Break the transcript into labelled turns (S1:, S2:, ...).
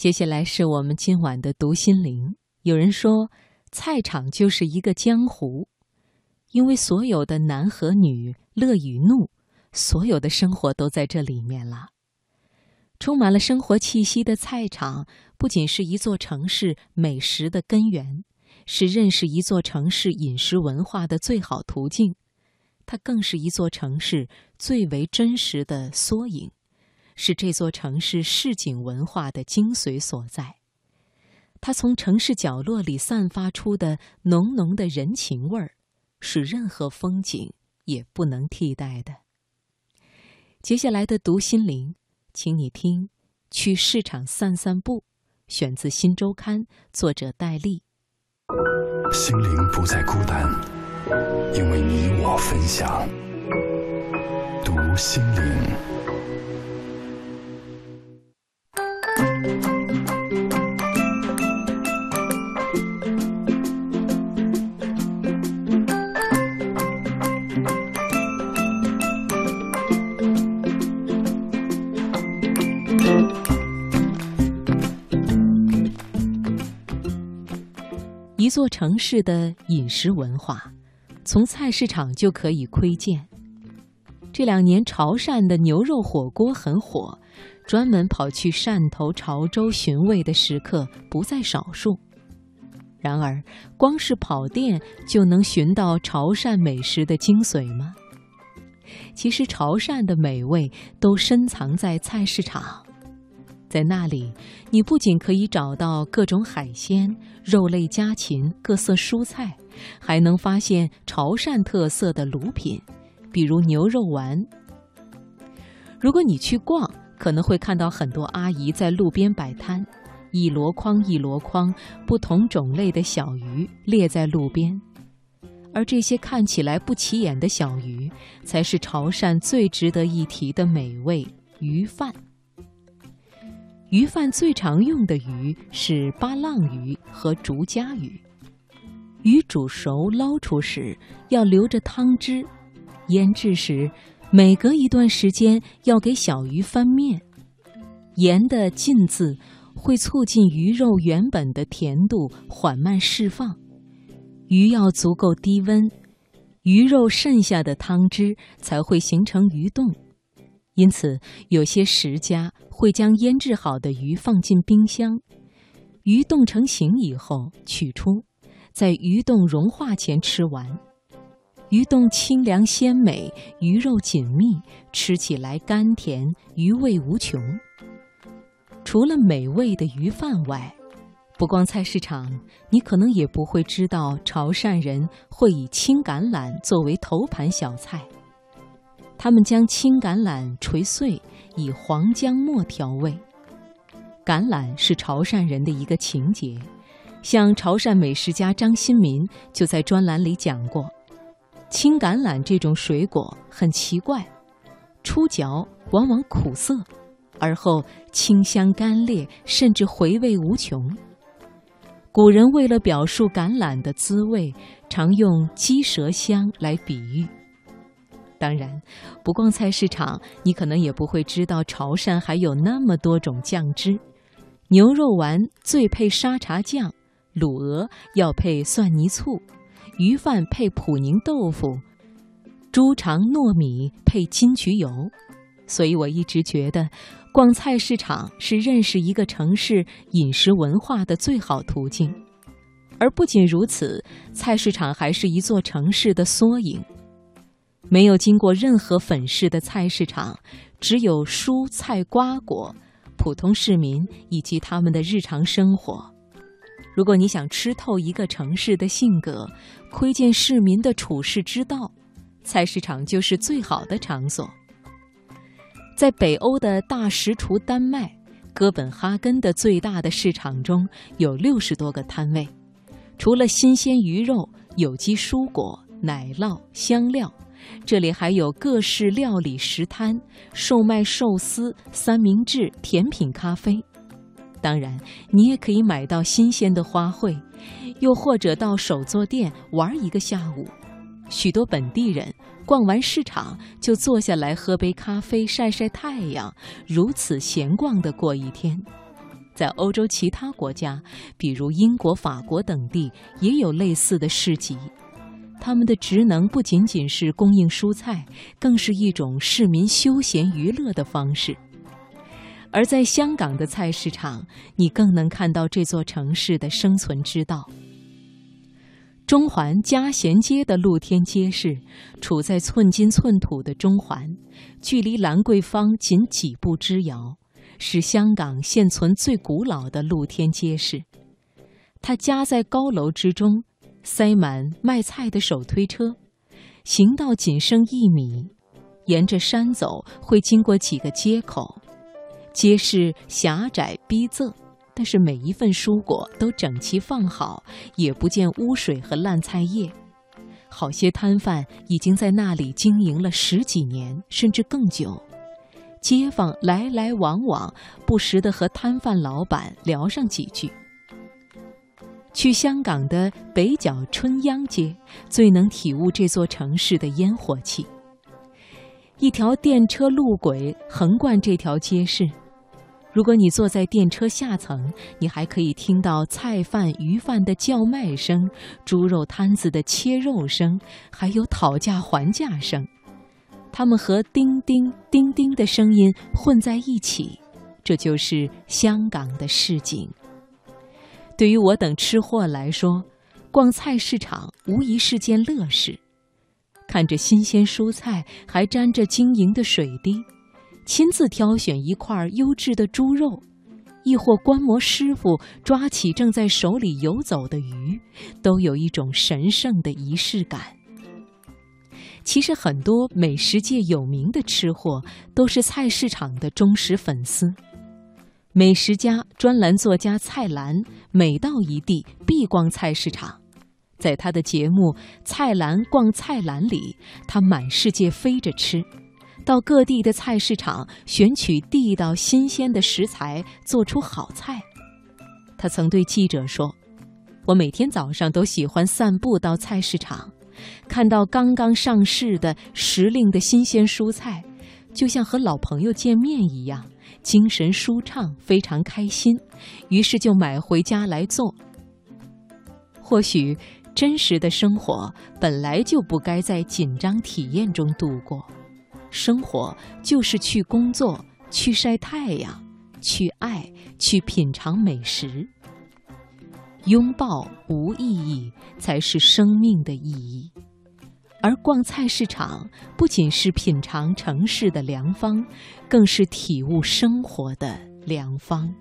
S1: 接下来是我们今晚的读心灵。有人说，菜场就是一个江湖，因为所有的男和女、乐与怒，所有的生活都在这里面了。充满了生活气息的菜场，不仅是一座城市美食的根源，是认识一座城市饮食文化的最好途径，它更是一座城市最为真实的缩影。是这座城市市井文化的精髓所在，它从城市角落里散发出的浓浓的人情味儿，是任何风景也不能替代的。接下来的读心灵，请你听《去市场散散步》，选自《新周刊》，作者戴笠。
S2: 心灵不再孤单，因为你我分享。读心灵。
S1: 一座城市的饮食文化，从菜市场就可以窥见。这两年，潮汕的牛肉火锅很火，专门跑去汕头、潮州寻味的食客不在少数。然而，光是跑店就能寻到潮汕美食的精髓吗？其实，潮汕的美味都深藏在菜市场。在那里，你不仅可以找到各种海鲜、肉类家禽、各色蔬菜，还能发现潮汕特色的卤品，比如牛肉丸。如果你去逛，可能会看到很多阿姨在路边摆摊，一箩筐一箩筐不同种类的小鱼列在路边，而这些看起来不起眼的小鱼，才是潮汕最值得一提的美味鱼饭。鱼饭最常用的鱼是巴浪鱼和竹夹鱼。鱼煮熟捞出时要留着汤汁，腌制时每隔一段时间要给小鱼翻面。盐的浸渍会促进鱼肉原本的甜度缓慢释放，鱼要足够低温，鱼肉剩下的汤汁才会形成鱼冻。因此，有些食家会将腌制好的鱼放进冰箱，鱼冻成型以后取出，在鱼冻融化前吃完。鱼冻清凉鲜美，鱼肉紧密，吃起来甘甜，鱼味无穷。除了美味的鱼饭外，不逛菜市场，你可能也不会知道潮汕人会以青橄榄作为头盘小菜。他们将青橄榄捶碎，以黄姜末调味。橄榄是潮汕人的一个情节，像潮汕美食家张新民就在专栏里讲过，青橄榄这种水果很奇怪，初嚼往往苦涩，而后清香甘冽，甚至回味无穷。古人为了表述橄榄的滋味，常用鸡舌香来比喻。当然，不逛菜市场，你可能也不会知道潮汕还有那么多种酱汁。牛肉丸最配沙茶酱，卤鹅要配蒜泥醋，鱼饭配普宁豆腐，猪肠糯米配金桔油。所以我一直觉得，逛菜市场是认识一个城市饮食文化的最好途径。而不仅如此，菜市场还是一座城市的缩影。没有经过任何粉饰的菜市场，只有蔬菜瓜果，普通市民以及他们的日常生活。如果你想吃透一个城市的性格，窥见市民的处世之道，菜市场就是最好的场所。在北欧的大食厨丹麦，哥本哈根的最大的市场中有六十多个摊位，除了新鲜鱼肉、有机蔬果、奶酪、香料。这里还有各式料理食摊，售卖寿司、三明治、甜品、咖啡。当然，你也可以买到新鲜的花卉，又或者到手作店玩一个下午。许多本地人逛完市场就坐下来喝杯咖啡、晒晒太阳，如此闲逛的过一天。在欧洲其他国家，比如英国、法国等地，也有类似的市集。他们的职能不仅仅是供应蔬菜，更是一种市民休闲娱乐的方式。而在香港的菜市场，你更能看到这座城市的生存之道。中环嘉贤街的露天街市，处在寸金寸土的中环，距离兰桂坊仅几步之遥，是香港现存最古老的露天街市。它夹在高楼之中，塞满卖菜的手推车，行道仅剩一米，沿着山走会经过几个街口。街市狭窄逼仄，但是每一份蔬果都整齐放好，也不见污水和烂菜叶。好些摊贩已经在那里经营了十几年，甚至更久。街坊来来往往，不时地和摊贩老板聊上几句。去香港的北角春秧街，最能体悟这座城市的烟火气。一条电车路轨横贯这条街市，如果你坐在电车下层，你还可以听到菜贩、鱼贩的叫卖声、猪肉摊子的切肉声，还有讨价还价声。它们和叮叮叮叮的声音混在一起，这就是香港的市井。对于我等吃货来说，逛菜市场无疑是件乐事。看着新鲜蔬菜，还沾着晶莹的水滴，亲自挑选一块优质的猪肉，亦或观摩师傅抓起正在手里游走的鱼，都有一种神圣的仪式感。其实，很多美食界有名的吃货都是菜市场的忠实粉丝。美食家、专栏作家蔡澜每到一地必逛菜市场。在他的节目《菜篮逛菜篮》里，他满世界飞着吃，到各地的菜市场选取地道新鲜的食材，做出好菜。他曾对记者说：“我每天早上都喜欢散步到菜市场，看到刚刚上市的时令的新鲜蔬菜，就像和老朋友见面一样，精神舒畅，非常开心。于是就买回家来做。或许。”真实的生活本来就不该在紧张体验中度过，生活就是去工作、去晒太阳、去爱、去品尝美食。拥抱无意义才是生命的意义，而逛菜市场不仅是品尝城市的良方，更是体悟生活的良方。